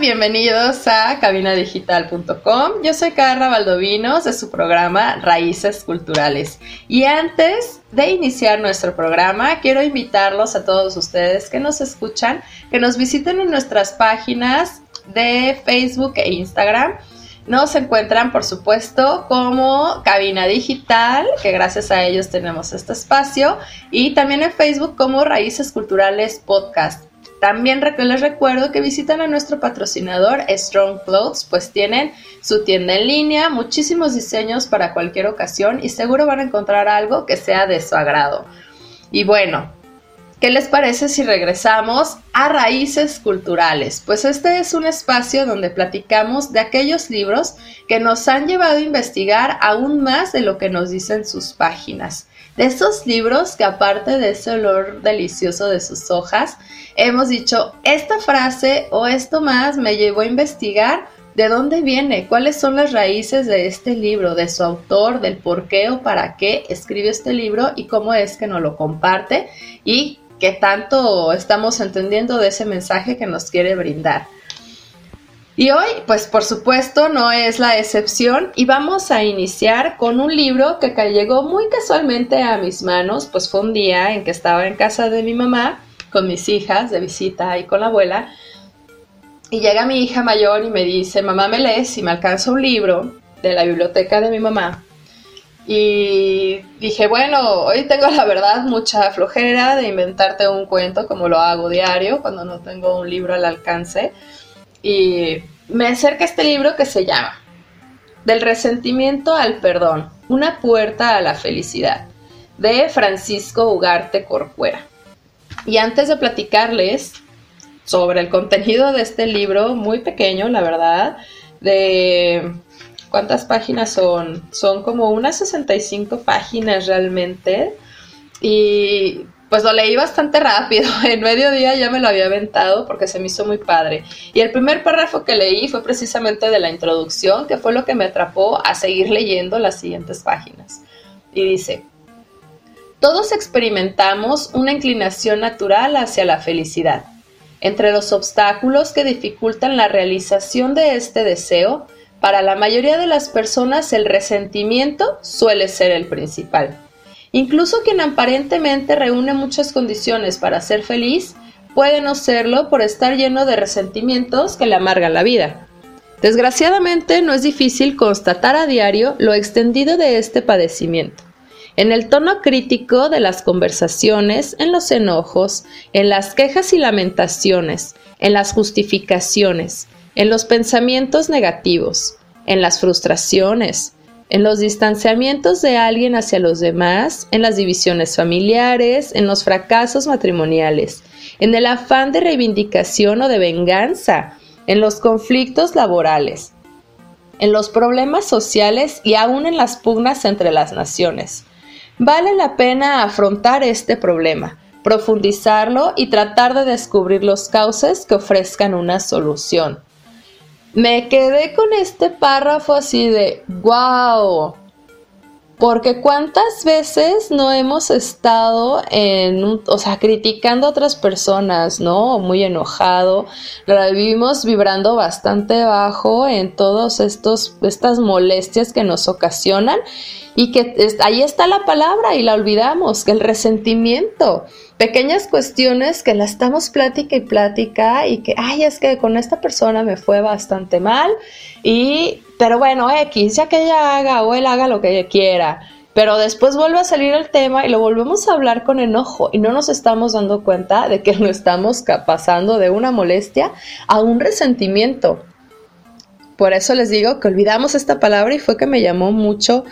Bienvenidos a cabinadigital.com. Yo soy Carla Valdovinos de su programa Raíces Culturales. Y antes de iniciar nuestro programa, quiero invitarlos a todos ustedes que nos escuchan, que nos visiten en nuestras páginas de Facebook e Instagram. Nos encuentran, por supuesto, como Cabina Digital, que gracias a ellos tenemos este espacio, y también en Facebook como Raíces Culturales Podcast. También les recuerdo que visitan a nuestro patrocinador Strong Clothes, pues tienen su tienda en línea, muchísimos diseños para cualquier ocasión y seguro van a encontrar algo que sea de su agrado. Y bueno, ¿Qué les parece si regresamos a Raíces Culturales? Pues este es un espacio donde platicamos de aquellos libros que nos han llevado a investigar aún más de lo que nos dicen sus páginas. De esos libros que aparte de ese olor delicioso de sus hojas, hemos dicho, esta frase o esto más me llevó a investigar de dónde viene, cuáles son las raíces de este libro, de su autor, del por qué o para qué escribe este libro y cómo es que nos lo comparte y tanto estamos entendiendo de ese mensaje que nos quiere brindar. Y hoy, pues por supuesto, no es la excepción y vamos a iniciar con un libro que llegó muy casualmente a mis manos, pues fue un día en que estaba en casa de mi mamá con mis hijas de visita y con la abuela. Y llega mi hija mayor y me dice, mamá, ¿me lees? Y me alcanza un libro de la biblioteca de mi mamá. Y dije, bueno, hoy tengo la verdad mucha flojera de inventarte un cuento como lo hago diario cuando no tengo un libro al alcance y me acerca este libro que se llama Del resentimiento al perdón, una puerta a la felicidad, de Francisco Ugarte Corcuera. Y antes de platicarles sobre el contenido de este libro, muy pequeño, la verdad, de cuántas páginas son, son como unas 65 páginas realmente. Y pues lo leí bastante rápido, en medio día ya me lo había aventado porque se me hizo muy padre. Y el primer párrafo que leí fue precisamente de la introducción, que fue lo que me atrapó a seguir leyendo las siguientes páginas. Y dice, todos experimentamos una inclinación natural hacia la felicidad. Entre los obstáculos que dificultan la realización de este deseo, para la mayoría de las personas el resentimiento suele ser el principal. Incluso quien aparentemente reúne muchas condiciones para ser feliz, puede no serlo por estar lleno de resentimientos que le amargan la vida. Desgraciadamente no es difícil constatar a diario lo extendido de este padecimiento. En el tono crítico de las conversaciones, en los enojos, en las quejas y lamentaciones, en las justificaciones, en los pensamientos negativos, en las frustraciones, en los distanciamientos de alguien hacia los demás, en las divisiones familiares, en los fracasos matrimoniales, en el afán de reivindicación o de venganza, en los conflictos laborales, en los problemas sociales y aún en las pugnas entre las naciones. Vale la pena afrontar este problema, profundizarlo y tratar de descubrir los cauces que ofrezcan una solución me quedé con este párrafo así de, wow, porque cuántas veces no hemos estado en, o sea, criticando a otras personas, ¿no? Muy enojado, vivimos vibrando bastante bajo en todos estos, estas molestias que nos ocasionan y que ahí está la palabra y la olvidamos, el resentimiento pequeñas cuestiones que la estamos plática y plática y que, ay, es que con esta persona me fue bastante mal y, pero bueno, X, ya que ella haga o él haga lo que ella quiera. Pero después vuelve a salir el tema y lo volvemos a hablar con enojo y no nos estamos dando cuenta de que no estamos pasando de una molestia a un resentimiento. Por eso les digo que olvidamos esta palabra y fue que me llamó mucho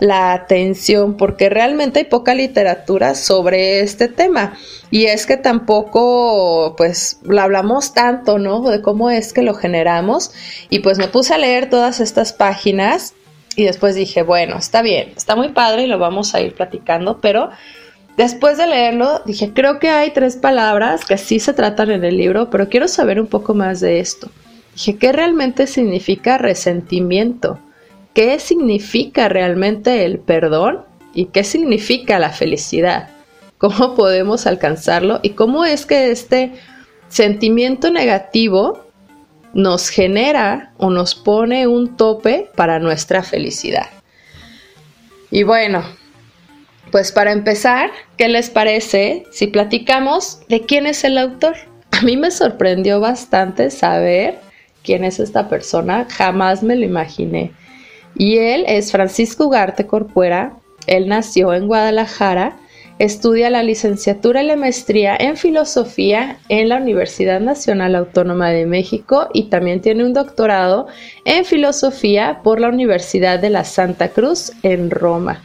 la atención porque realmente hay poca literatura sobre este tema y es que tampoco pues lo hablamos tanto, ¿no? De cómo es que lo generamos y pues me puse a leer todas estas páginas y después dije, bueno, está bien, está muy padre y lo vamos a ir platicando, pero después de leerlo dije, creo que hay tres palabras que sí se tratan en el libro, pero quiero saber un poco más de esto. ¿Qué realmente significa resentimiento? ¿Qué significa realmente el perdón? ¿Y qué significa la felicidad? ¿Cómo podemos alcanzarlo? ¿Y cómo es que este sentimiento negativo nos genera o nos pone un tope para nuestra felicidad? Y bueno, pues para empezar, ¿qué les parece si platicamos de quién es el autor? A mí me sorprendió bastante saber quién es esta persona, jamás me lo imaginé. Y él es Francisco Ugarte Corcuera, él nació en Guadalajara, estudia la licenciatura y la maestría en filosofía en la Universidad Nacional Autónoma de México y también tiene un doctorado en filosofía por la Universidad de la Santa Cruz en Roma.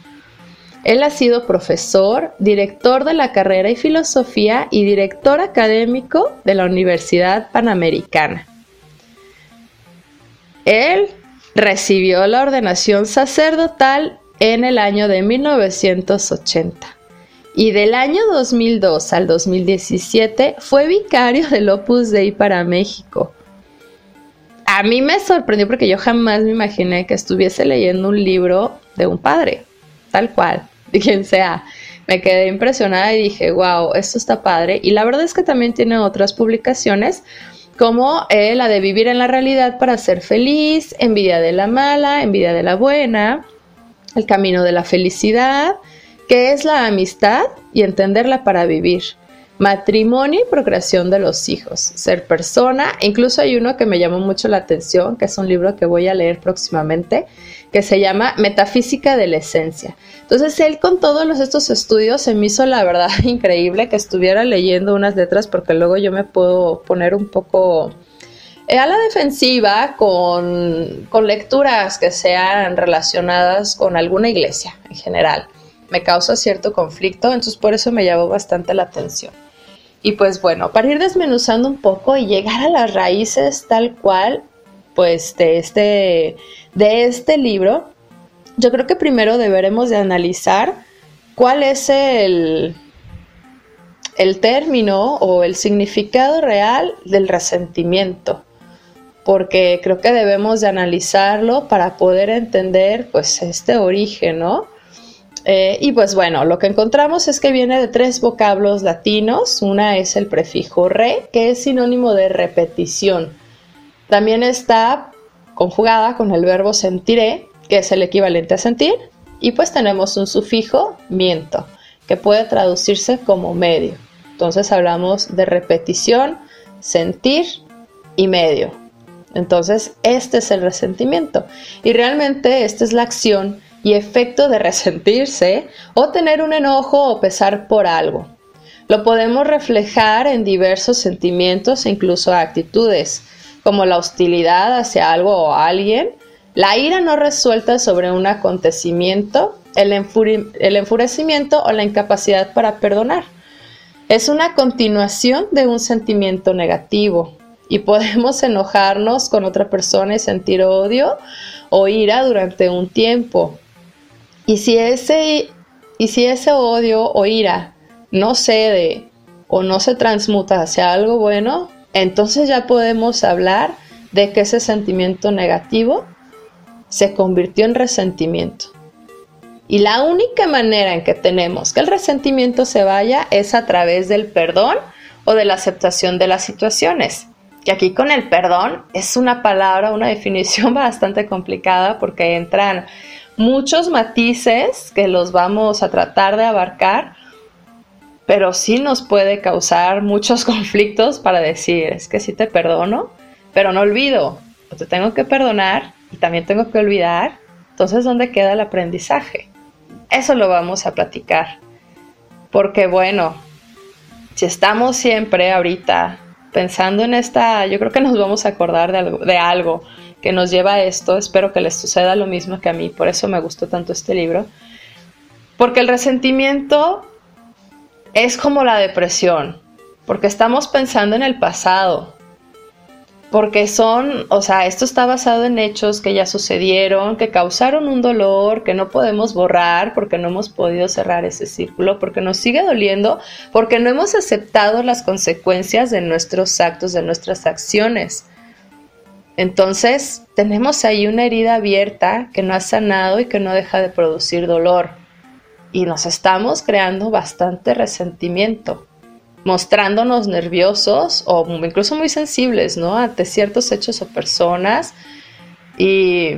Él ha sido profesor, director de la carrera y filosofía y director académico de la Universidad Panamericana. Él recibió la ordenación sacerdotal en el año de 1980 y del año 2002 al 2017 fue vicario del Opus Dei para México. A mí me sorprendió porque yo jamás me imaginé que estuviese leyendo un libro de un padre, tal cual, de quien sea. Me quedé impresionada y dije, wow, esto está padre. Y la verdad es que también tiene otras publicaciones como eh, la de vivir en la realidad para ser feliz, envidia de la mala, envidia de la buena, el camino de la felicidad, que es la amistad y entenderla para vivir, matrimonio y procreación de los hijos, ser persona, incluso hay uno que me llamó mucho la atención, que es un libro que voy a leer próximamente, que se llama Metafísica de la Esencia. Entonces él con todos estos estudios se me hizo la verdad increíble que estuviera leyendo unas letras porque luego yo me puedo poner un poco eh, a la defensiva con, con lecturas que sean relacionadas con alguna iglesia en general. Me causa cierto conflicto, entonces por eso me llamó bastante la atención. Y pues bueno, para ir desmenuzando un poco y llegar a las raíces tal cual, pues de este, de este libro, yo creo que primero deberemos de analizar cuál es el, el término o el significado real del resentimiento, porque creo que debemos de analizarlo para poder entender pues este origen, ¿no? Eh, y pues bueno, lo que encontramos es que viene de tres vocablos latinos. Una es el prefijo re, que es sinónimo de repetición. También está conjugada con el verbo sentiré, que es el equivalente a sentir. Y pues tenemos un sufijo miento, que puede traducirse como medio. Entonces hablamos de repetición, sentir y medio. Entonces, este es el resentimiento. Y realmente esta es la acción y efecto de resentirse o tener un enojo o pesar por algo. Lo podemos reflejar en diversos sentimientos e incluso actitudes, como la hostilidad hacia algo o alguien, la ira no resuelta sobre un acontecimiento, el, el enfurecimiento o la incapacidad para perdonar. Es una continuación de un sentimiento negativo y podemos enojarnos con otra persona y sentir odio o ira durante un tiempo, y si ese, y si ese odio o ira no cede o no se transmuta hacia algo bueno, entonces ya podemos hablar de que ese sentimiento negativo se convirtió en resentimiento. Y la única manera en que tenemos que el resentimiento se vaya es a través del perdón o de la aceptación de las situaciones. Que aquí con el perdón es una palabra, una definición bastante complicada porque entran muchos matices que los vamos a tratar de abarcar, pero sí nos puede causar muchos conflictos para decir, es que sí te perdono, pero no olvido, te tengo que perdonar y también tengo que olvidar. Entonces, ¿dónde queda el aprendizaje? Eso lo vamos a platicar. Porque bueno, si estamos siempre ahorita pensando en esta, yo creo que nos vamos a acordar de algo, de algo que nos lleva a esto. Espero que les suceda lo mismo que a mí, por eso me gustó tanto este libro. Porque el resentimiento es como la depresión, porque estamos pensando en el pasado, porque son, o sea, esto está basado en hechos que ya sucedieron, que causaron un dolor que no podemos borrar porque no hemos podido cerrar ese círculo, porque nos sigue doliendo, porque no hemos aceptado las consecuencias de nuestros actos, de nuestras acciones. Entonces, tenemos ahí una herida abierta que no ha sanado y que no deja de producir dolor. Y nos estamos creando bastante resentimiento mostrándonos nerviosos o incluso muy sensibles, ¿no? Ante ciertos hechos o personas y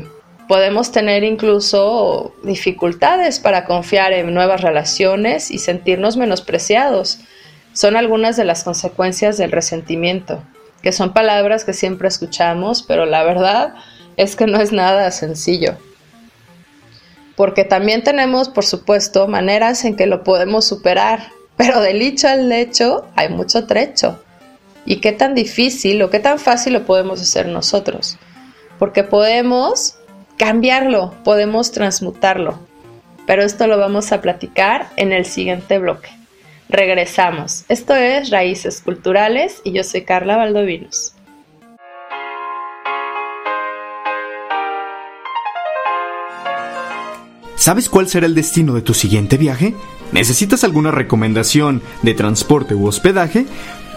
podemos tener incluso dificultades para confiar en nuevas relaciones y sentirnos menospreciados. Son algunas de las consecuencias del resentimiento, que son palabras que siempre escuchamos, pero la verdad es que no es nada sencillo. Porque también tenemos, por supuesto, maneras en que lo podemos superar, pero del dicho al hecho hay mucho trecho. ¿Y qué tan difícil o qué tan fácil lo podemos hacer nosotros? Porque podemos cambiarlo, podemos transmutarlo. Pero esto lo vamos a platicar en el siguiente bloque. Regresamos. Esto es Raíces Culturales y yo soy Carla Valdovinos. ¿Sabes cuál será el destino de tu siguiente viaje? ¿Necesitas alguna recomendación de transporte u hospedaje?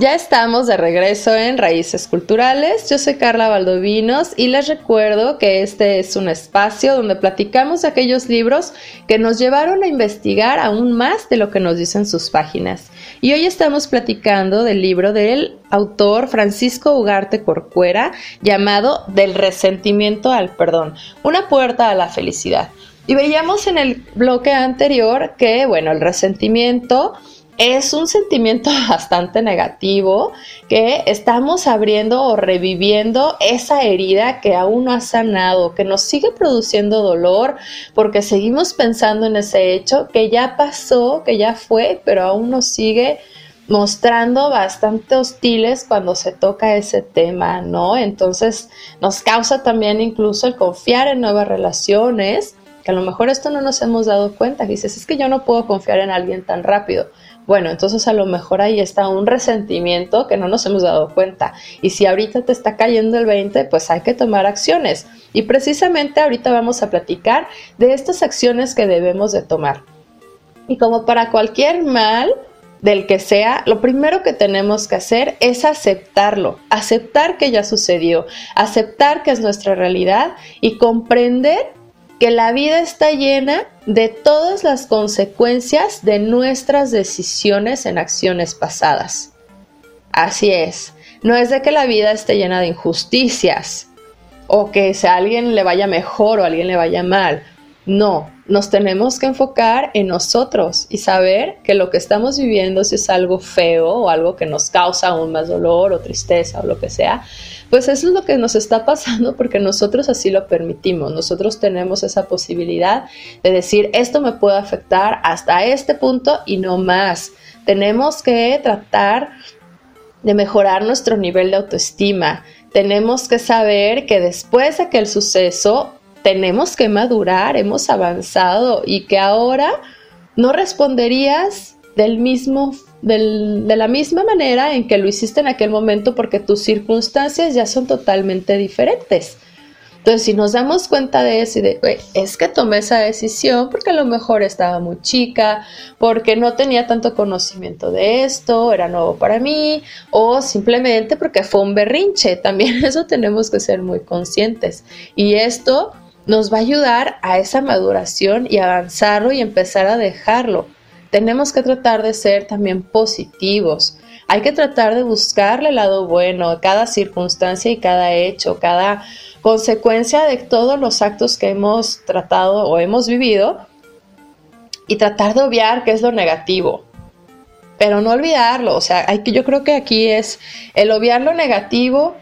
Ya estamos de regreso en Raíces Culturales. Yo soy Carla Valdovinos y les recuerdo que este es un espacio donde platicamos de aquellos libros que nos llevaron a investigar aún más de lo que nos dicen sus páginas. Y hoy estamos platicando del libro del autor Francisco Ugarte Corcuera llamado Del resentimiento al perdón, una puerta a la felicidad. Y veíamos en el bloque anterior que, bueno, el resentimiento es un sentimiento bastante negativo que estamos abriendo o reviviendo esa herida que aún no ha sanado, que nos sigue produciendo dolor porque seguimos pensando en ese hecho que ya pasó, que ya fue, pero aún nos sigue mostrando bastante hostiles cuando se toca ese tema, ¿no? Entonces nos causa también incluso el confiar en nuevas relaciones, que a lo mejor esto no nos hemos dado cuenta, dices, es que yo no puedo confiar en alguien tan rápido bueno, entonces a lo mejor ahí está un resentimiento que no nos hemos dado cuenta. Y si ahorita te está cayendo el 20, pues hay que tomar acciones. Y precisamente ahorita vamos a platicar de estas acciones que debemos de tomar. Y como para cualquier mal, del que sea, lo primero que tenemos que hacer es aceptarlo, aceptar que ya sucedió, aceptar que es nuestra realidad y comprender que la vida está llena de todas las consecuencias de nuestras decisiones en acciones pasadas. Así es, no es de que la vida esté llena de injusticias o que a alguien le vaya mejor o a alguien le vaya mal. No, nos tenemos que enfocar en nosotros y saber que lo que estamos viviendo, si es algo feo o algo que nos causa aún más dolor o tristeza o lo que sea, pues eso es lo que nos está pasando porque nosotros así lo permitimos. Nosotros tenemos esa posibilidad de decir, esto me puede afectar hasta este punto y no más. Tenemos que tratar de mejorar nuestro nivel de autoestima. Tenemos que saber que después de que el suceso tenemos que madurar, hemos avanzado y que ahora no responderías del mismo de la misma manera en que lo hiciste en aquel momento porque tus circunstancias ya son totalmente diferentes. Entonces, si nos damos cuenta de eso y de, es que tomé esa decisión porque a lo mejor estaba muy chica, porque no tenía tanto conocimiento de esto, era nuevo para mí, o simplemente porque fue un berrinche, también eso tenemos que ser muy conscientes. Y esto nos va a ayudar a esa maduración y avanzarlo y empezar a dejarlo tenemos que tratar de ser también positivos. Hay que tratar de buscarle el lado bueno a cada circunstancia y cada hecho, cada consecuencia de todos los actos que hemos tratado o hemos vivido y tratar de obviar qué es lo negativo. Pero no olvidarlo, o sea, hay que, yo creo que aquí es el obviar lo negativo.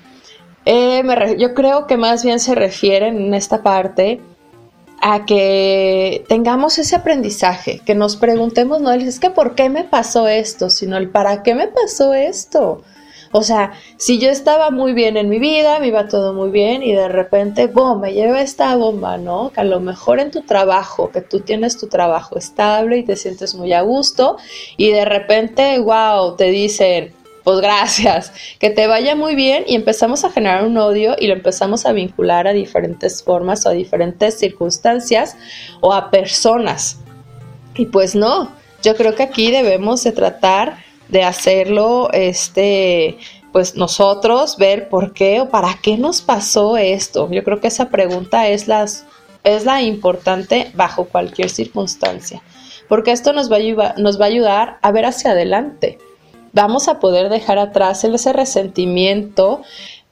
Eh, yo creo que más bien se refiere en esta parte a que tengamos ese aprendizaje, que nos preguntemos, no es que por qué me pasó esto, sino el para qué me pasó esto. O sea, si yo estaba muy bien en mi vida, me iba todo muy bien y de repente, boom, me lleva esta bomba, ¿no? Que a lo mejor en tu trabajo, que tú tienes tu trabajo estable y te sientes muy a gusto y de repente, wow, te dicen, pues gracias, que te vaya muy bien y empezamos a generar un odio y lo empezamos a vincular a diferentes formas o a diferentes circunstancias o a personas. Y pues no, yo creo que aquí debemos de tratar de hacerlo, este, pues nosotros ver por qué o para qué nos pasó esto. Yo creo que esa pregunta es, las, es la importante bajo cualquier circunstancia, porque esto nos va, a nos va a ayudar a ver hacia adelante vamos a poder dejar atrás ese resentimiento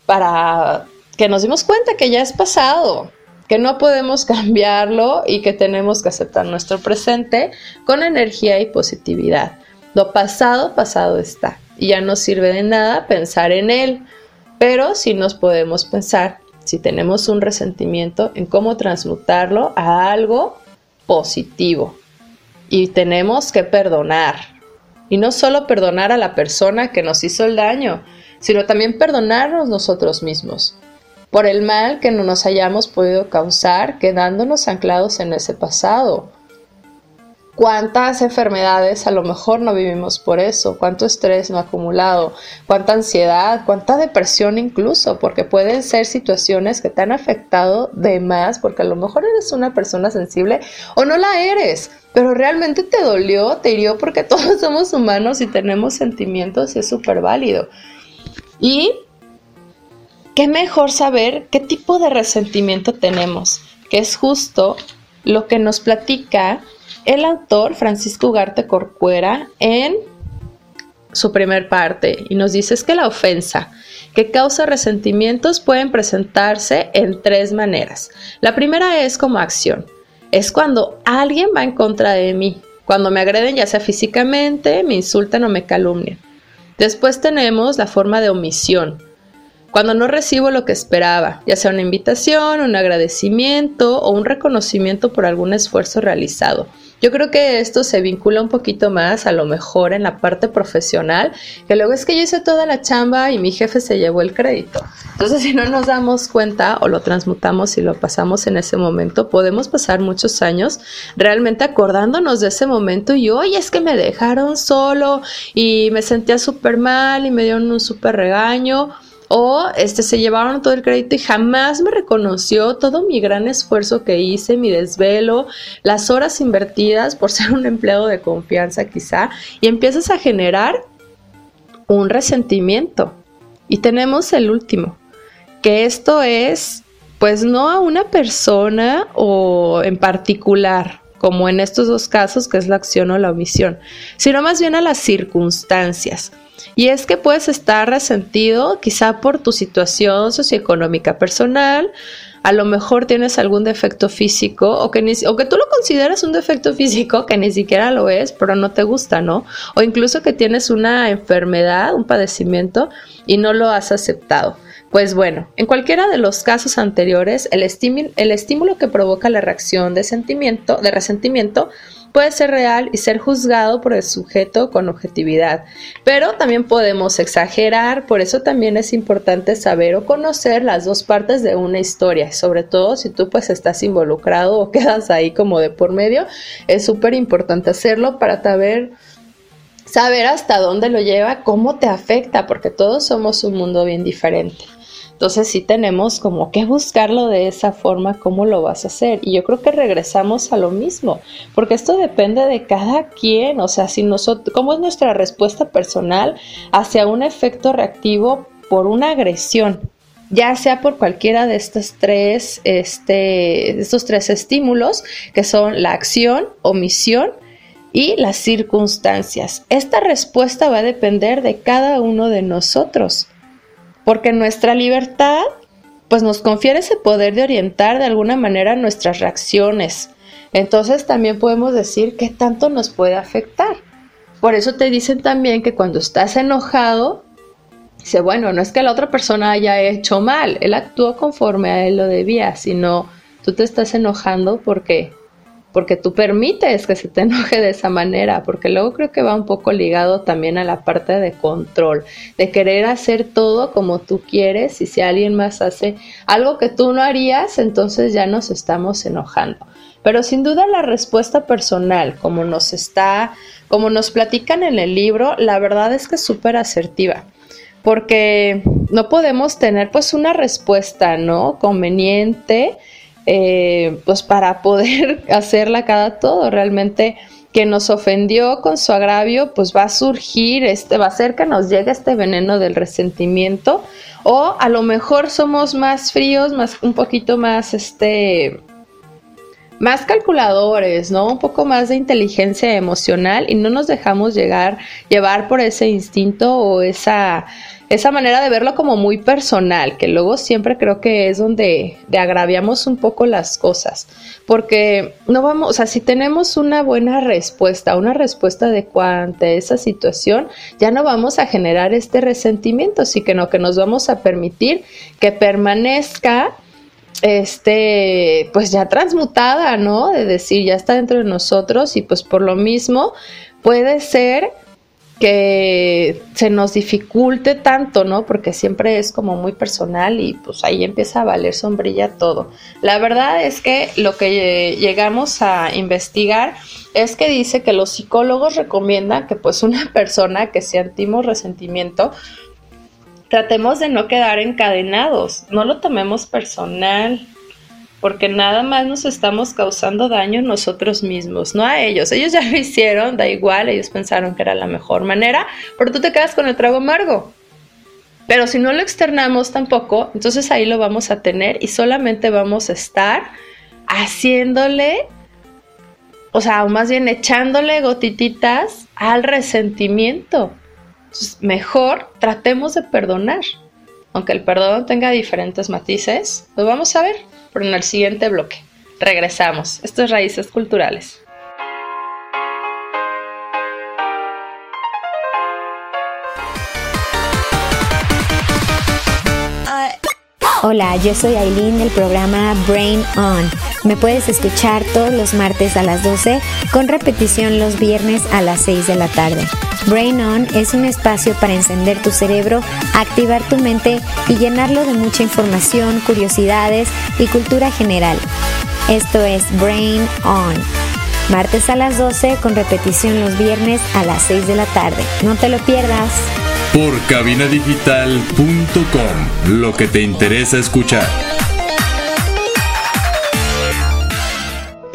para que nos dimos cuenta que ya es pasado, que no podemos cambiarlo y que tenemos que aceptar nuestro presente con energía y positividad. Lo pasado, pasado está. Y ya no sirve de nada pensar en él. Pero sí nos podemos pensar, si tenemos un resentimiento, en cómo transmutarlo a algo positivo. Y tenemos que perdonar, y no solo perdonar a la persona que nos hizo el daño, sino también perdonarnos nosotros mismos por el mal que no nos hayamos podido causar quedándonos anclados en ese pasado cuántas enfermedades a lo mejor no vivimos por eso, cuánto estrés no acumulado, cuánta ansiedad, cuánta depresión incluso, porque pueden ser situaciones que te han afectado de más, porque a lo mejor eres una persona sensible o no la eres, pero realmente te dolió, te hirió porque todos somos humanos y tenemos sentimientos y es súper válido. Y qué mejor saber qué tipo de resentimiento tenemos, que es justo lo que nos platica el autor Francisco Ugarte Corcuera en su primer parte y nos dice es que la ofensa que causa resentimientos pueden presentarse en tres maneras. La primera es como acción. Es cuando alguien va en contra de mí, cuando me agreden ya sea físicamente, me insultan o me calumnian. Después tenemos la forma de omisión, cuando no recibo lo que esperaba, ya sea una invitación, un agradecimiento o un reconocimiento por algún esfuerzo realizado. Yo creo que esto se vincula un poquito más a lo mejor en la parte profesional, que luego es que yo hice toda la chamba y mi jefe se llevó el crédito. Entonces, si no nos damos cuenta o lo transmutamos y lo pasamos en ese momento, podemos pasar muchos años realmente acordándonos de ese momento y hoy es que me dejaron solo y me sentía súper mal y me dieron un súper regaño o este, se llevaron todo el crédito y jamás me reconoció todo mi gran esfuerzo que hice, mi desvelo, las horas invertidas por ser un empleado de confianza quizá, y empiezas a generar un resentimiento. Y tenemos el último, que esto es pues no a una persona o en particular, como en estos dos casos, que es la acción o la omisión, sino más bien a las circunstancias. Y es que puedes estar resentido quizá por tu situación socioeconómica personal, a lo mejor tienes algún defecto físico o que, o que tú lo consideras un defecto físico que ni siquiera lo es, pero no te gusta, ¿no? O incluso que tienes una enfermedad, un padecimiento y no lo has aceptado. Pues bueno, en cualquiera de los casos anteriores, el, el estímulo que provoca la reacción de sentimiento, de resentimiento, puede ser real y ser juzgado por el sujeto con objetividad, pero también podemos exagerar, por eso también es importante saber o conocer las dos partes de una historia, sobre todo si tú pues estás involucrado o quedas ahí como de por medio, es súper importante hacerlo para saber saber hasta dónde lo lleva, cómo te afecta, porque todos somos un mundo bien diferente. Entonces sí tenemos como que buscarlo de esa forma, cómo lo vas a hacer. Y yo creo que regresamos a lo mismo, porque esto depende de cada quien, o sea, si nosotros, cómo es nuestra respuesta personal hacia un efecto reactivo por una agresión, ya sea por cualquiera de estos tres, este, estos tres estímulos, que son la acción, omisión y las circunstancias. Esta respuesta va a depender de cada uno de nosotros, porque nuestra libertad pues nos confiere ese poder de orientar de alguna manera nuestras reacciones. Entonces también podemos decir qué tanto nos puede afectar. Por eso te dicen también que cuando estás enojado, dice, bueno, no es que la otra persona haya hecho mal, él actuó conforme a él lo debía, sino tú te estás enojando porque porque tú permites que se te enoje de esa manera, porque luego creo que va un poco ligado también a la parte de control, de querer hacer todo como tú quieres y si alguien más hace algo que tú no harías, entonces ya nos estamos enojando. Pero sin duda la respuesta personal, como nos está, como nos platican en el libro, la verdad es que es súper asertiva porque no podemos tener pues una respuesta, ¿no? Conveniente eh, pues para poder hacerla cada todo. Realmente que nos ofendió con su agravio, pues va a surgir, este, va a ser que nos llegue este veneno del resentimiento, o a lo mejor somos más fríos, más, un poquito más, este, más calculadores, ¿no? Un poco más de inteligencia emocional y no nos dejamos llegar, llevar por ese instinto o esa esa manera de verlo como muy personal, que luego siempre creo que es donde agraviamos un poco las cosas, porque no vamos, o sea, si tenemos una buena respuesta, una respuesta adecuada ante esa situación, ya no vamos a generar este resentimiento, sino que nos vamos a permitir que permanezca este, pues ya transmutada, ¿no? De decir, ya está dentro de nosotros y pues por lo mismo puede ser que se nos dificulte tanto, ¿no? Porque siempre es como muy personal y pues ahí empieza a valer sombrilla todo. La verdad es que lo que llegamos a investigar es que dice que los psicólogos recomiendan que pues una persona que sentimos resentimiento tratemos de no quedar encadenados, no lo tomemos personal, porque nada más nos estamos causando daño nosotros mismos, no a ellos. Ellos ya lo hicieron, da igual, ellos pensaron que era la mejor manera, pero tú te quedas con el trago amargo. Pero si no lo externamos tampoco, entonces ahí lo vamos a tener y solamente vamos a estar haciéndole, o sea, o más bien echándole gotititas al resentimiento. Mejor tratemos de perdonar. Aunque el perdón tenga diferentes matices, lo vamos a ver pero en el siguiente bloque. Regresamos. Esto es Raíces Culturales. Hola, yo soy Aileen del programa Brain On. Me puedes escuchar todos los martes a las 12 con repetición los viernes a las 6 de la tarde. Brain On es un espacio para encender tu cerebro, activar tu mente y llenarlo de mucha información, curiosidades y cultura general. Esto es Brain On. Martes a las 12 con repetición los viernes a las 6 de la tarde. No te lo pierdas. Por cabinadigital.com, lo que te interesa escuchar.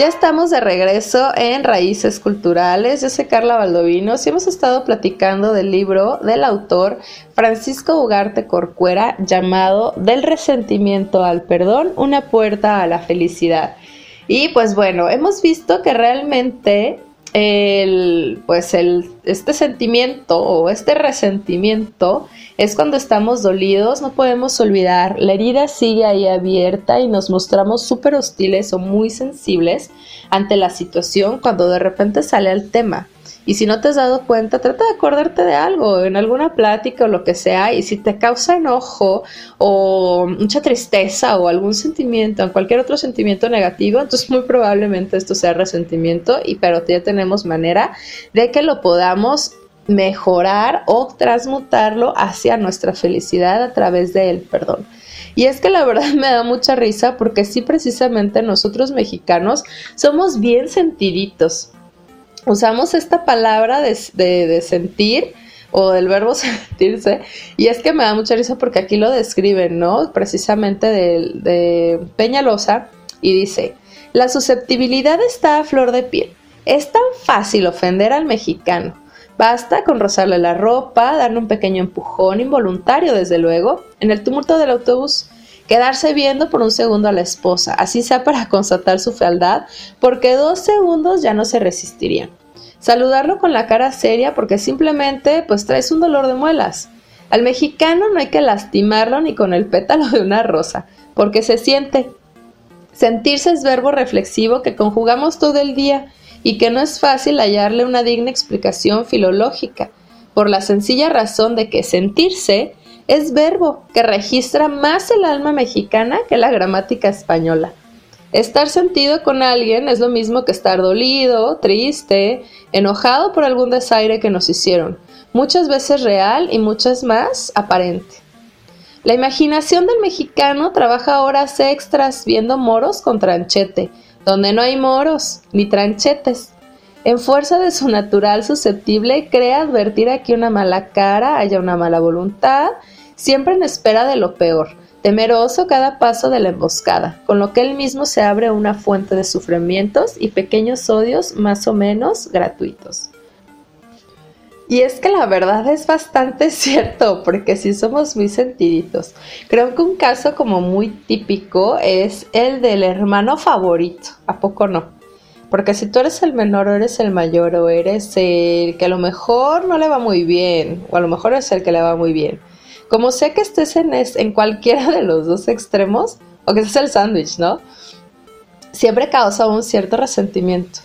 Ya estamos de regreso en Raíces Culturales. Yo soy Carla Valdovinos y hemos estado platicando del libro del autor Francisco Ugarte Corcuera llamado Del resentimiento al perdón, una puerta a la felicidad. Y pues bueno, hemos visto que realmente el, pues el, este sentimiento o este resentimiento es cuando estamos dolidos, no podemos olvidar, la herida sigue ahí abierta y nos mostramos súper hostiles o muy sensibles ante la situación cuando de repente sale el tema. Y si no te has dado cuenta, trata de acordarte de algo, en alguna plática o lo que sea, y si te causa enojo o mucha tristeza o algún sentimiento, o cualquier otro sentimiento negativo, entonces muy probablemente esto sea resentimiento, y pero ya tenemos manera de que lo podamos mejorar o transmutarlo hacia nuestra felicidad a través del perdón. Y es que la verdad me da mucha risa porque sí precisamente nosotros mexicanos somos bien sentiditos usamos esta palabra de, sentir o del verbo sentirse. Y es que me da mucha risa porque aquí lo describen, ¿no? Precisamente de, de Peñalosa y dice, la susceptibilidad está a flor de piel. Es tan fácil ofender al mexicano. Basta con rozarle la ropa, darle un pequeño empujón involuntario, desde luego, en el tumulto del autobús, quedarse viendo por un segundo a la esposa, así sea para constatar su fealdad, porque dos segundos ya no se resistirían. Saludarlo con la cara seria porque simplemente pues traes un dolor de muelas. Al mexicano no hay que lastimarlo ni con el pétalo de una rosa, porque se siente. Sentirse es verbo reflexivo que conjugamos todo el día y que no es fácil hallarle una digna explicación filológica, por la sencilla razón de que sentirse es verbo que registra más el alma mexicana que la gramática española. Estar sentido con alguien es lo mismo que estar dolido, triste, enojado por algún desaire que nos hicieron, muchas veces real y muchas más aparente. La imaginación del mexicano trabaja horas extras viendo moros con tranchete, donde no hay moros ni tranchetes. En fuerza de su natural susceptible, cree advertir aquí una mala cara, haya una mala voluntad, siempre en espera de lo peor, temeroso cada paso de la emboscada, con lo que él mismo se abre una fuente de sufrimientos y pequeños odios más o menos gratuitos. Y es que la verdad es bastante cierto, porque sí somos muy sentiditos. Creo que un caso como muy típico es el del hermano favorito, ¿a poco no? Porque si tú eres el menor o eres el mayor o eres el que a lo mejor no le va muy bien, o a lo mejor es el que le va muy bien, como sé que estés en, cualquiera de los dos extremos, o que estés el sándwich, ¿no? Siempre causa un cierto resentimiento.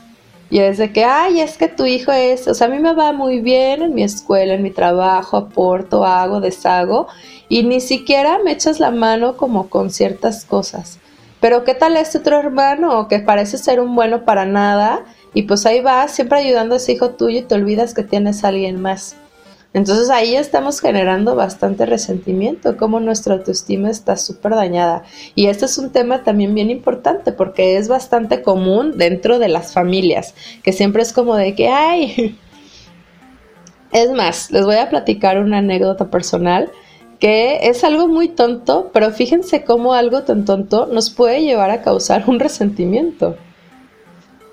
Y es de que, ay, es que tu hijo es, o sea, a mí me va muy bien en mi escuela, en mi trabajo, aporto, hago, deshago, y ni siquiera me echas la mano como con ciertas cosas. Pero ¿qué tal este otro hermano que parece ser un bueno para nada? Y pues ahí vas, siempre ayudando a ese hijo tuyo y te olvidas que tienes a alguien más. Entonces ahí estamos generando bastante resentimiento, como nuestra autoestima está súper dañada. Y este es un tema también bien importante porque es bastante común dentro de las familias, que siempre es como de que, ay, es más, les voy a platicar una anécdota personal que es algo muy tonto, pero fíjense cómo algo tan tonto nos puede llevar a causar un resentimiento.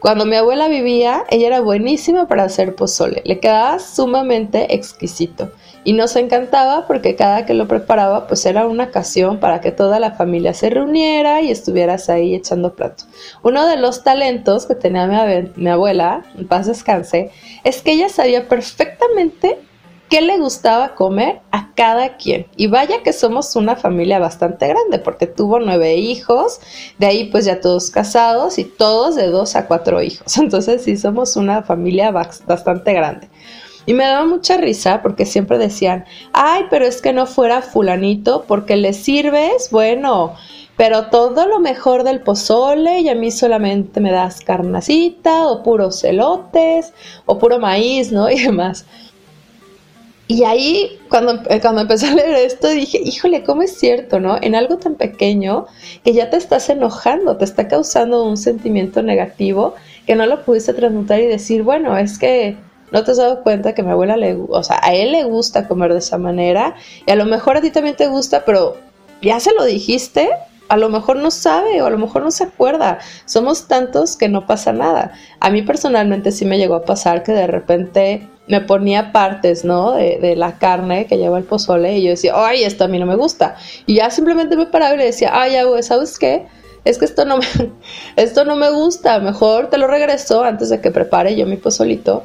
Cuando mi abuela vivía, ella era buenísima para hacer pozole, le quedaba sumamente exquisito y nos encantaba porque cada que lo preparaba pues era una ocasión para que toda la familia se reuniera y estuvieras ahí echando plato. Uno de los talentos que tenía mi, abuela, en paz descanse, es que ella sabía perfectamente qué le gustaba comer a cada quien. Y vaya que somos una familia bastante grande, porque tuvo nueve hijos, de ahí pues ya todos casados y todos de dos a cuatro hijos. Entonces sí somos una familia bastante grande. Y me daba mucha risa porque siempre decían, ay, pero es que no fuera fulanito porque le sirves, bueno, pero todo lo mejor del pozole y a mí solamente me das carnacita o puros celotes o puro maíz, ¿no? Y demás. Y ahí, cuando, eh, cuando empecé a leer esto, dije, híjole, ¿cómo es cierto, no? En algo tan pequeño que ya te estás enojando, te está causando un sentimiento negativo que no lo pudiste transmutar y decir, bueno, es que no te has dado cuenta que mi abuela le, o sea, a él le gusta comer de esa manera y a lo mejor a ti también te gusta, pero ya se lo dijiste, a lo mejor no sabe o a lo mejor no se acuerda. Somos tantos que no pasa nada. A mí personalmente sí me llegó a pasar que de repente me ponía partes, ¿no? De, la carne que lleva el pozole y yo decía, ay, esto a mí no me gusta. Y ya simplemente me paraba y le decía, ay, ¿sabes qué? Es que esto no me, esto no me gusta, mejor te lo regreso antes de que prepare yo mi pozolito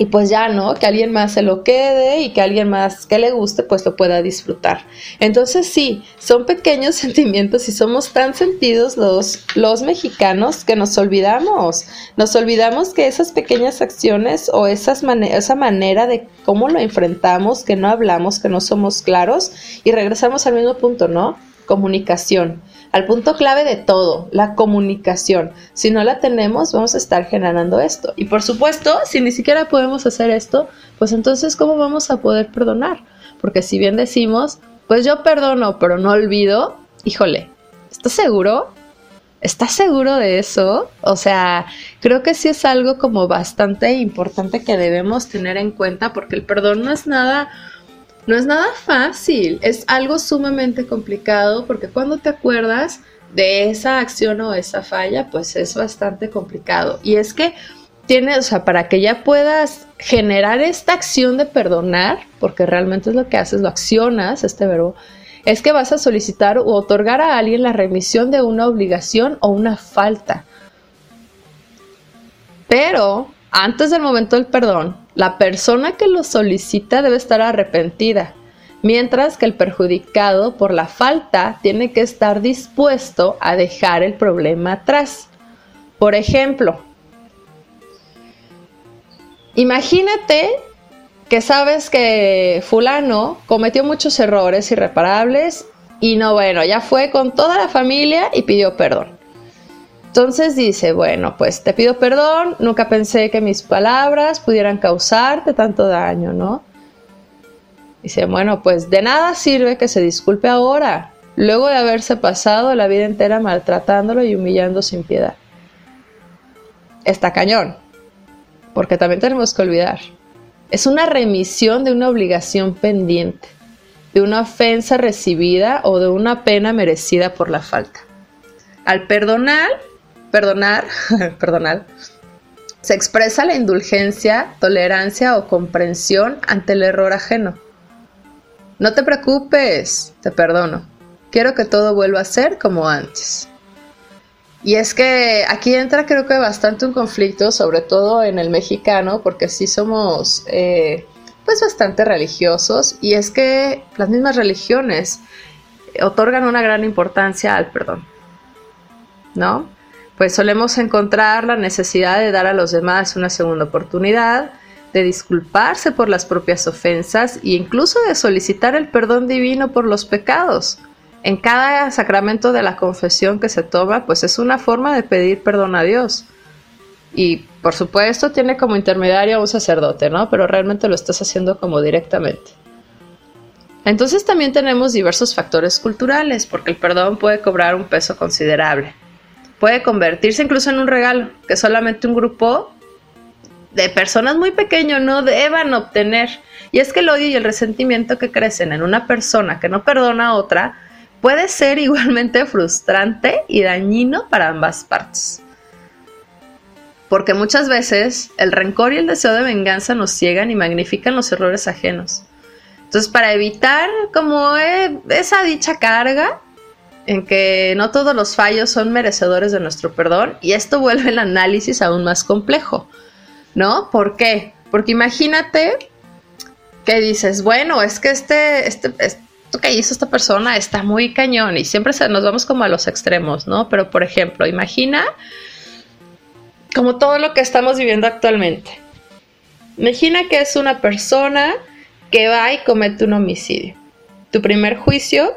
y pues ya, ¿no? Que alguien más se lo quede y que alguien más que le guste, pues lo pueda disfrutar. Entonces sí, son pequeños sentimientos y somos tan sentidos los, los mexicanos que nos olvidamos. Nos olvidamos que esas pequeñas acciones o esas esa manera de cómo lo enfrentamos, que no hablamos, que no somos claros y regresamos al mismo punto, ¿no? Comunicación al punto clave de todo, la comunicación. Si no la tenemos, vamos a estar generando esto. Y por supuesto, si ni siquiera podemos hacer esto, pues entonces, ¿cómo vamos a poder perdonar? Porque si bien decimos, pues yo perdono, pero no olvido, híjole, ¿estás seguro? ¿Estás seguro de eso? O sea, creo que sí es algo como bastante importante que debemos tener en cuenta porque el perdón no es nada no es nada fácil, es algo sumamente complicado porque cuando te acuerdas de esa acción o esa falla, pues es bastante complicado. Y es que tienes, o sea, para que ya puedas generar esta acción de perdonar, porque realmente es lo que haces, lo accionas, este verbo, es que vas a solicitar o otorgar a alguien la remisión de una obligación o una falta. Pero antes del momento del perdón, la persona que lo solicita debe estar arrepentida, mientras que el perjudicado por la falta tiene que estar dispuesto a dejar el problema atrás. Por ejemplo, imagínate que sabes que fulano cometió muchos errores irreparables y no, bueno, ya fue con toda la familia y pidió perdón. Entonces dice, bueno, pues te pido perdón, nunca pensé que mis palabras pudieran causarte tanto daño, ¿no? Dice, bueno, pues de nada sirve que se disculpe ahora, luego de haberse pasado la vida entera maltratándolo y humillando sin piedad. Está cañón, porque también tenemos que olvidar es una remisión de una obligación pendiente, de una ofensa recibida o de una pena merecida por la falta. Al perdonar, perdonar, perdonar, se expresa la indulgencia, tolerancia o comprensión ante el error ajeno. No te preocupes, te perdono. Quiero que todo vuelva a ser como antes. Y es que aquí entra creo que bastante un conflicto, sobre todo en el mexicano, porque sí somos eh, pues bastante religiosos y es que las mismas religiones otorgan una gran importancia al perdón, ¿no? Pues solemos encontrar la necesidad de dar a los demás una segunda oportunidad, de disculparse por las propias ofensas e incluso de solicitar el perdón divino por los pecados en cada sacramento de la confesión que se toma, pues es una forma de pedir perdón a Dios. Y por supuesto tiene como intermediario a un sacerdote, ¿no? Pero realmente lo estás haciendo como directamente. Entonces también tenemos diversos factores culturales, porque el perdón puede cobrar un peso considerable. Puede convertirse incluso en un regalo que solamente un grupo de personas muy pequeño no deban obtener. Y es que el odio y el resentimiento que crecen en una persona que no perdona a otra puede ser igualmente frustrante y dañino para ambas partes. Porque muchas veces el rencor y el deseo de venganza nos ciegan y magnifican los errores ajenos. Entonces, para evitar como eh, esa dicha carga en que no todos los fallos son merecedores de nuestro perdón, y esto vuelve el análisis aún más complejo, ¿no? ¿Por qué? Porque imagínate que dices, bueno, es que este, este, este que hizo esta persona está muy cañón y siempre nos vamos como a los extremos, ¿no? Pero por ejemplo, imagina como todo lo que estamos viviendo actualmente. Imagina que es una persona que va y comete un homicidio. Tu primer juicio,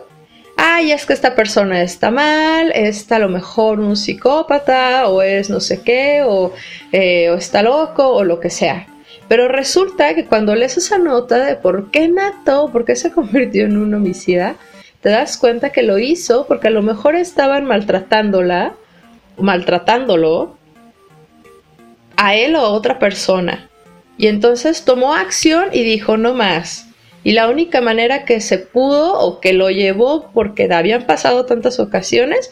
ay, es que esta persona está mal, está a lo mejor un psicópata o es no sé qué, o, eh, está loco o lo que sea. Pero resulta que cuando lees esa nota de por qué mató, por qué se convirtió en un homicida, te das cuenta que lo hizo porque a lo mejor estaban maltratándola, maltratándolo a él o a otra persona. Y entonces tomó acción y dijo no más. Y la única manera que se pudo o que lo llevó porque habían pasado tantas ocasiones,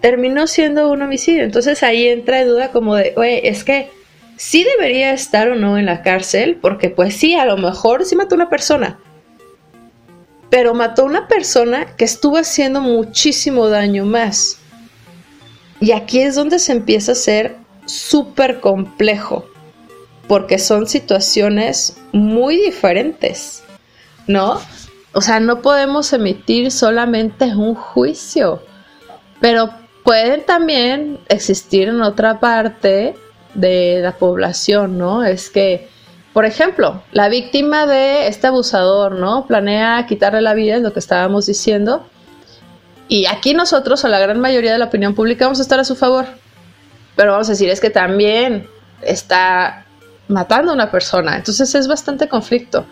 terminó siendo un homicidio. Entonces ahí entra en duda como de, oye, es que sí debería estar o no en la cárcel, porque pues sí, a lo mejor sí mató una persona, pero mató una persona que estuvo haciendo muchísimo daño más. Y aquí es donde se empieza a ser súper complejo, porque son situaciones muy diferentes, ¿no? O sea, no podemos emitir solamente un juicio, pero pueden también existir en otra parte de la población, ¿no? Es que, por ejemplo, la víctima de este abusador, ¿no? Planea quitarle la vida, es lo que estábamos diciendo. Y aquí nosotros, o la gran mayoría de la opinión pública, vamos a estar a su favor. Pero vamos a decir, es que también está matando a una persona. Entonces es bastante conflicto.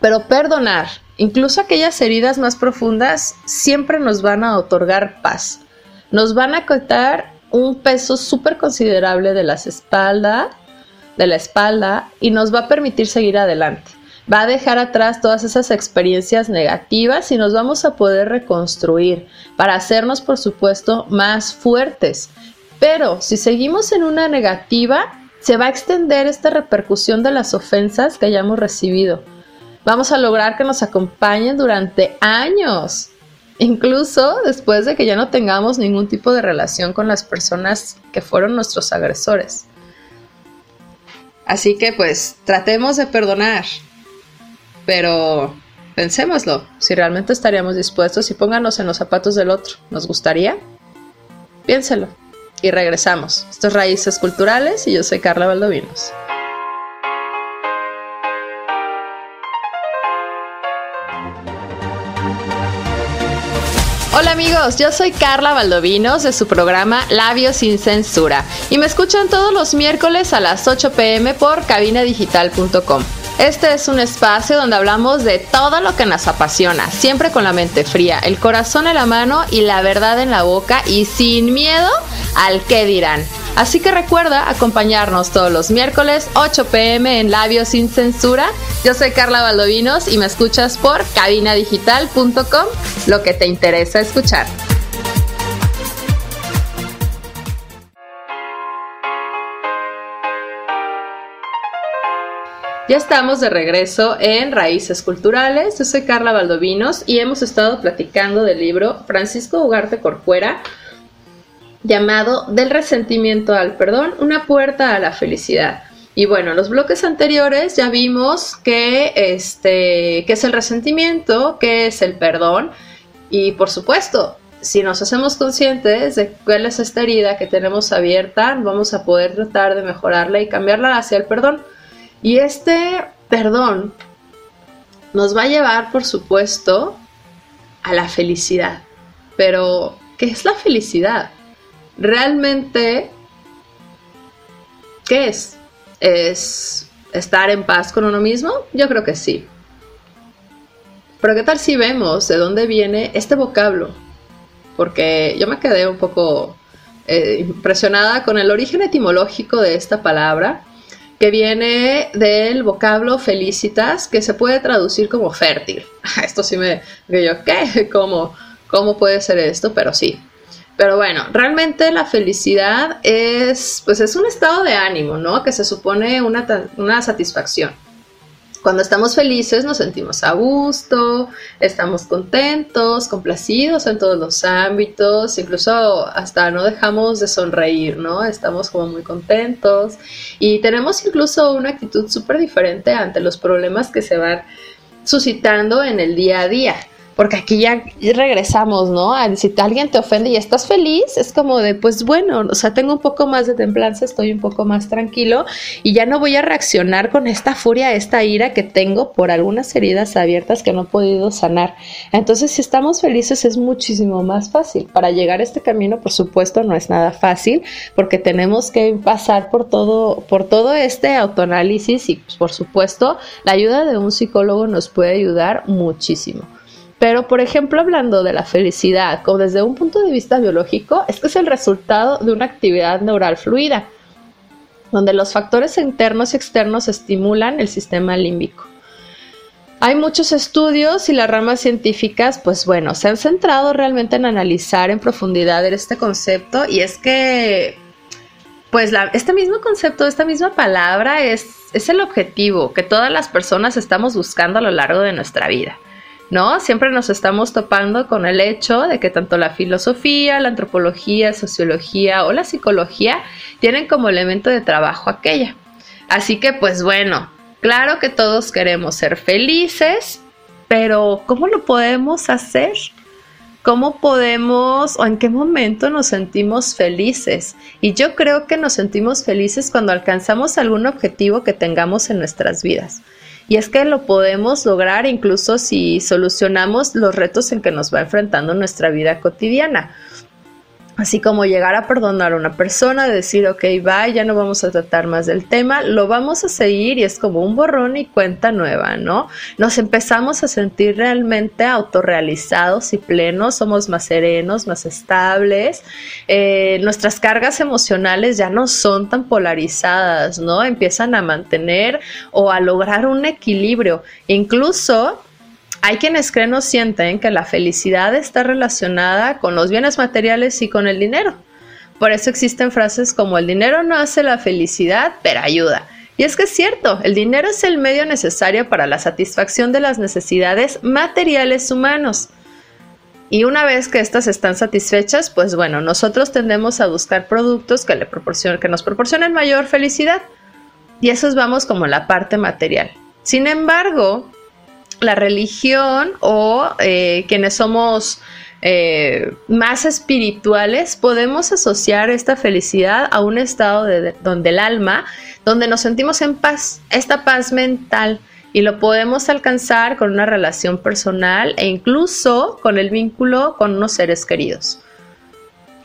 Pero perdonar, incluso aquellas heridas más profundas, siempre nos van a otorgar paz nos van a quitar un peso súper considerable de las espaldas, de la espalda y nos va a permitir seguir adelante. Va a dejar atrás todas esas experiencias negativas y nos vamos a poder reconstruir para hacernos, por supuesto, más fuertes. Pero si seguimos en una negativa, se va a extender esta repercusión de las ofensas que hayamos recibido. Vamos a lograr que nos acompañen durante años, incluso después de que ya no tengamos ningún tipo de relación con las personas que fueron nuestros agresores. Así que pues tratemos de perdonar, pero pensémoslo, si realmente estaríamos dispuestos y pónganos en los zapatos del otro. ¿Nos gustaría? Piénselo y regresamos. Esto es Raíces Culturales y yo soy Carla Valdovinos. Hola amigos, yo soy Carla Valdovinos de su programa Labios sin Censura y me escuchan todos los miércoles a las 8 pm por cabinadigital.com. Este es un espacio donde hablamos de todo lo que nos apasiona, siempre con la mente fría, el corazón en la mano y la verdad en la boca y sin miedo al qué dirán. Así que recuerda acompañarnos todos los miércoles 8 pm en Labios sin Censura. Yo soy Carla Valdovinos y me escuchas por cabinadigital.com, lo que te interesa escuchar. Ya estamos de regreso en Raíces Culturales. Yo soy Carla Valdovinos y hemos estado platicando del libro Francisco Ugarte Corcuera llamado Del resentimiento al perdón, una puerta a la felicidad. Y bueno, en los bloques anteriores ya vimos que este qué es el resentimiento, qué es el perdón y por supuesto, si nos hacemos conscientes de cuál es esta herida que tenemos abierta, vamos a poder tratar de mejorarla y cambiarla hacia el perdón. Y este perdón nos va a llevar, por supuesto, a la felicidad. Pero, ¿qué es la felicidad? Realmente, ¿qué es? ¿Es estar en paz con uno mismo? Yo creo que sí. Pero ¿qué tal si vemos de dónde viene este vocablo? Porque yo me quedé un poco eh, impresionada con el origen etimológico de esta palabra que viene del vocablo felicitas, que se puede traducir como fértil. Esto sí me digo, ¿qué? ¿Cómo, ¿Cómo puede ser esto? Pero sí. Pero bueno, realmente la felicidad es, pues es un estado de ánimo, ¿no? Que se supone una, una satisfacción. Cuando estamos felices nos sentimos a gusto, estamos contentos, complacidos en todos los ámbitos, incluso hasta no dejamos de sonreír, ¿no? Estamos como muy contentos y tenemos incluso una actitud súper diferente ante los problemas que se van suscitando en el día a día porque aquí ya regresamos, ¿no? Si alguien te ofende y estás feliz, es como de, pues bueno, o sea, tengo un poco más de templanza, estoy un poco más tranquilo y ya no voy a reaccionar con esta furia, esta ira que tengo por algunas heridas abiertas que no he podido sanar. Entonces, si estamos felices es muchísimo más fácil. Para llegar a este camino, por supuesto, no es nada fácil porque tenemos que pasar por todo, por todo este autoanálisis y, pues, por supuesto, la ayuda de un psicólogo nos puede ayudar muchísimo. Pero, por ejemplo, hablando de la felicidad, como desde un punto de vista biológico, es que es el resultado de una actividad neural fluida, donde los factores internos y externos estimulan el sistema límbico. Hay muchos estudios y las ramas científicas, pues bueno, se han centrado realmente en analizar en profundidad este concepto y es que, pues este mismo concepto, esta misma palabra es, es el objetivo que todas las personas estamos buscando a lo largo de nuestra vida. ¿No? Siempre nos estamos topando con el hecho de que tanto la filosofía, la antropología, sociología o la psicología tienen como elemento de trabajo aquella. Así que pues bueno, claro que todos queremos ser felices, pero ¿cómo lo podemos hacer? ¿Cómo podemos o en qué momento nos sentimos felices? Y yo creo que nos sentimos felices cuando alcanzamos algún objetivo que tengamos en nuestras vidas. Y es que lo podemos lograr incluso si solucionamos los retos en que nos va enfrentando nuestra vida cotidiana. Así como llegar a perdonar a una persona, decir, ok, bye, ya no vamos a tratar más del tema, lo vamos a seguir y es como un borrón y cuenta nueva, ¿no? Nos empezamos a sentir realmente autorrealizados y plenos, somos más serenos, más estables, eh, nuestras cargas emocionales ya no son tan polarizadas, ¿no? Empiezan a mantener o a lograr un equilibrio. Incluso hay quienes creen o sienten que la felicidad está relacionada con los bienes materiales y con el dinero. Por eso existen frases como el dinero no hace la felicidad, pero ayuda. Y es que es cierto, el dinero es el medio necesario para la satisfacción de las necesidades materiales humanos. Y una vez que estas están satisfechas, pues bueno, nosotros tendemos a buscar productos que, le que nos proporcionen mayor felicidad. Y eso es vamos como la parte material. Sin embargo, la religión o eh, quienes somos eh, más espirituales, podemos asociar esta felicidad a un estado de, donde el alma, donde nos sentimos en paz, esta paz mental, y lo podemos alcanzar con una relación personal e incluso con el vínculo con unos seres queridos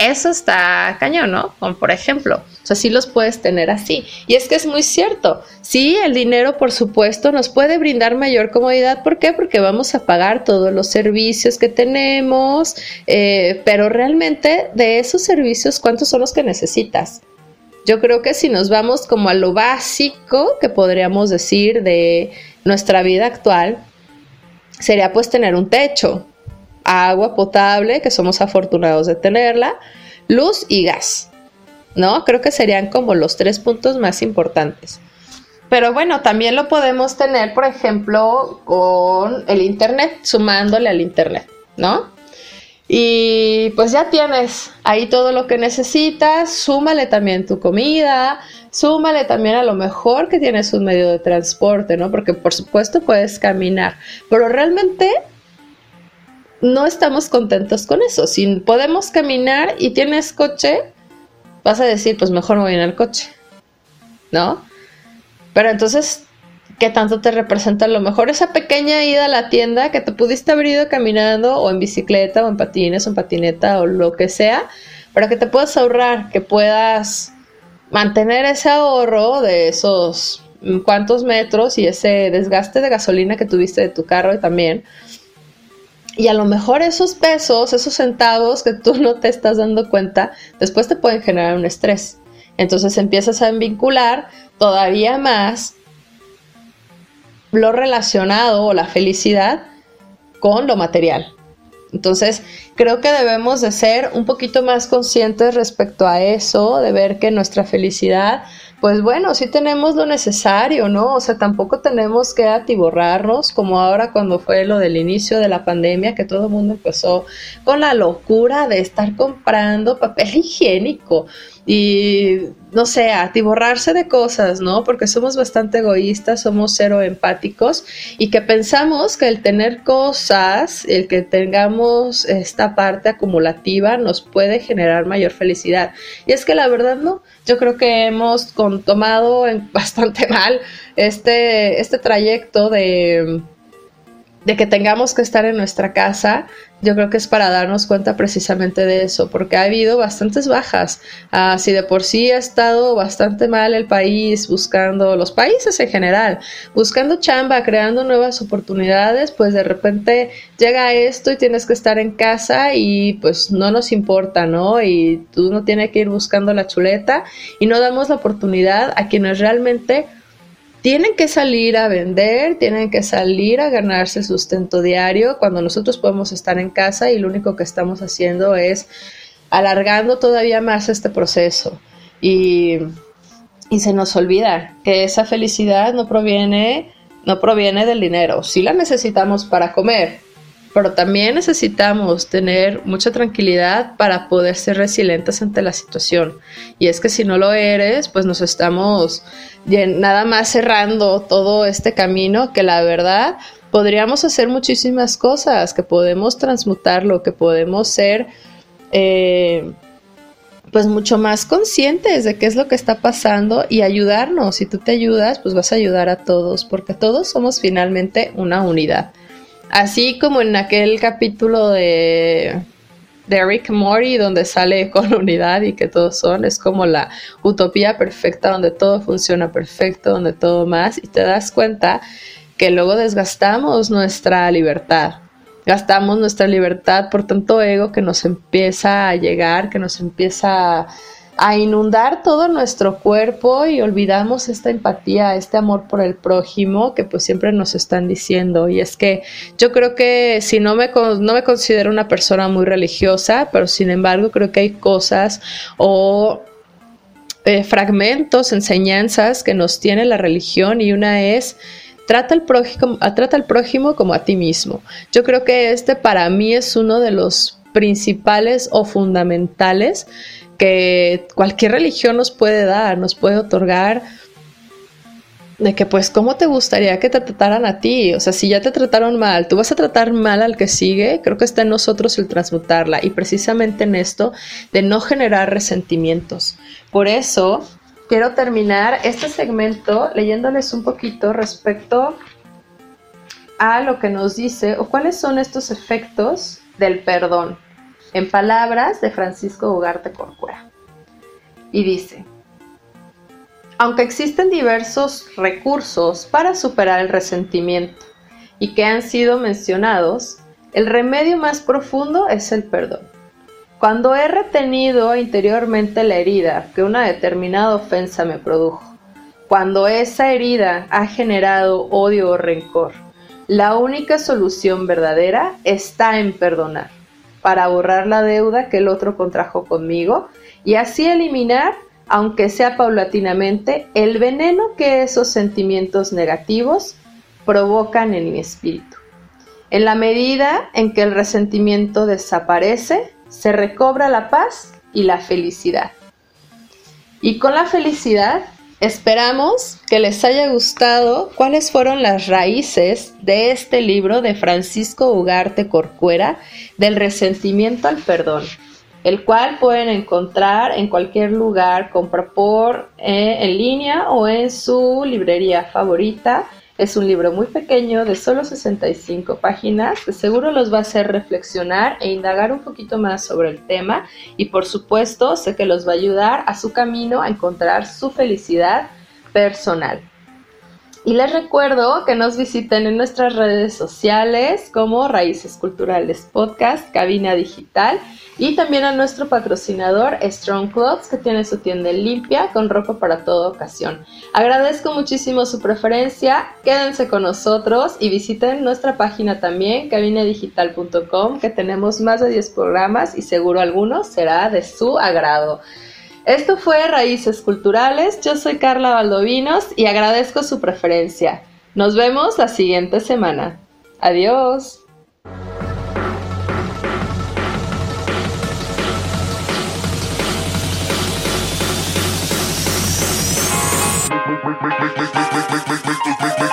eso está cañón, ¿no? Como por ejemplo, o sea, sí los puedes tener así. Y es que es muy cierto. Sí, el dinero, por supuesto, nos puede brindar mayor comodidad. ¿Por qué? Porque vamos a pagar todos los servicios que tenemos, eh, pero realmente de esos servicios, ¿cuántos son los que necesitas? Yo creo que si nos vamos como a lo básico que podríamos decir de nuestra vida actual, sería pues tener un techo, agua potable, que somos afortunados de tenerla, luz y gas. ¿No? Creo que serían como los tres puntos más importantes. Pero bueno, también lo podemos tener, por ejemplo, con el Internet, sumándole al Internet, ¿no? Y pues ya tienes ahí todo lo que necesitas, súmale también tu comida, súmale también a lo mejor que tienes un medio de transporte, ¿no? Porque por supuesto puedes caminar, pero realmente no estamos contentos con eso. Si podemos caminar y tienes coche, vas a decir, pues mejor me voy en el coche, ¿no? Pero entonces, ¿qué tanto te representa a lo mejor esa pequeña ida a la tienda que te pudiste haber ido caminando o en bicicleta o en patines o en patineta o lo que sea, para que te puedas ahorrar, que puedas mantener ese ahorro de esos mm, cuantos metros y ese desgaste de gasolina que tuviste de tu carro y también y a lo mejor esos pesos, esos centavos que tú no te estás dando cuenta, después te pueden generar un estrés. Entonces empiezas a vincular todavía más lo relacionado o la felicidad con lo material. Entonces, creo que debemos de ser un poquito más conscientes respecto a eso, de ver que nuestra felicidad pues bueno, sí tenemos lo necesario, ¿no? O sea, tampoco tenemos que atiborrarnos como ahora cuando fue lo del inicio de la pandemia, que todo el mundo empezó con la locura de estar comprando papel higiénico y no sé, atiborrarse de cosas, ¿no? Porque somos bastante egoístas, somos cero empáticos y que pensamos que el tener cosas, el que tengamos esta parte acumulativa nos puede generar mayor felicidad. Y es que la verdad no, yo creo que hemos tomado bastante mal este, este trayecto de de que tengamos que estar en nuestra casa, yo creo que es para darnos cuenta precisamente de eso, porque ha habido bastantes bajas. Ah, si de por sí ha estado bastante mal el país buscando, los países en general, buscando chamba, creando nuevas oportunidades, pues de repente llega esto y tienes que estar en casa y pues no nos importa, ¿no? Y tú no tienes que ir buscando la chuleta y no damos la oportunidad a quienes realmente tienen que salir a vender, tienen que salir a ganarse el sustento diario cuando nosotros podemos estar en casa y lo único que estamos haciendo es alargando todavía más este proceso. Y, y se nos olvida que esa felicidad no proviene, no proviene del dinero. Sí la necesitamos para comer, pero también necesitamos tener mucha tranquilidad para poder ser resilientes ante la situación. Y es que si no lo eres, pues nos estamos nada más cerrando todo este camino que la verdad podríamos hacer muchísimas cosas, que podemos transmutarlo, que podemos ser... Eh, pues mucho más conscientes de qué es lo que está pasando y ayudarnos. Si tú te ayudas, pues vas a ayudar a todos, porque todos somos finalmente una unidad. Así como en aquel capítulo de, de Rick Morty, donde sale con unidad y que todos son, es como la utopía perfecta, donde todo funciona perfecto, donde todo más, y te das cuenta que luego desgastamos nuestra libertad. Gastamos nuestra libertad por tanto ego que nos empieza a llegar, que nos empieza a a inundar todo nuestro cuerpo y olvidamos esta empatía, este amor por el prójimo que pues siempre nos están diciendo. Y es que yo creo que si no me, no me considero una persona muy religiosa, pero sin embargo creo que hay cosas o eh, fragmentos, enseñanzas que nos tiene la religión y una es trata al, prójimo, trata al prójimo como a ti mismo. Yo creo que este para mí es uno de los principales o fundamentales que cualquier religión nos puede dar, nos puede otorgar de que pues cómo te gustaría que te trataran a ti, o sea, si ya te trataron mal, tú vas a tratar mal al que sigue, creo que está en nosotros el transmutarla y precisamente en esto de no generar resentimientos. Por eso quiero terminar este segmento leyéndoles un poquito respecto a lo que nos dice o cuáles son estos efectos del perdón en palabras de Francisco Ugarte Corcuera. Y dice, aunque existen diversos recursos para superar el resentimiento y que han sido mencionados, el remedio más profundo es el perdón. Cuando he retenido interiormente la herida que una determinada ofensa me produjo, cuando esa herida ha generado odio o rencor, la única solución verdadera está en perdonar para borrar la deuda que el otro contrajo conmigo y así eliminar, aunque sea paulatinamente, el veneno que esos sentimientos negativos provocan en mi espíritu. En la medida en que el resentimiento desaparece, se recobra la paz y la felicidad. Y con la felicidad Esperamos que les haya gustado. Cuáles fueron las raíces de este libro de Francisco Ugarte Corcuera, del resentimiento al perdón, el cual pueden encontrar en cualquier lugar, compra por eh, en línea o en su librería favorita es un libro muy pequeño de solo 65 páginas que seguro los va a hacer reflexionar e indagar un poquito más sobre el tema y por supuesto sé que los va a ayudar a su camino a encontrar su felicidad personal. Y les recuerdo que nos visiten en nuestras redes sociales como Raíces Culturales Podcast, Cabina Digital y también a nuestro patrocinador Strong Clothes que tiene su tienda limpia con ropa para toda ocasión. Agradezco muchísimo su preferencia, quédense con nosotros y visiten nuestra página también cabinadigital.com que tenemos más de 10 programas y seguro alguno será de su agrado. Esto fue Raíces Culturales, yo soy Carla Valdovinos y agradezco su preferencia. Nos vemos la siguiente semana. Adiós.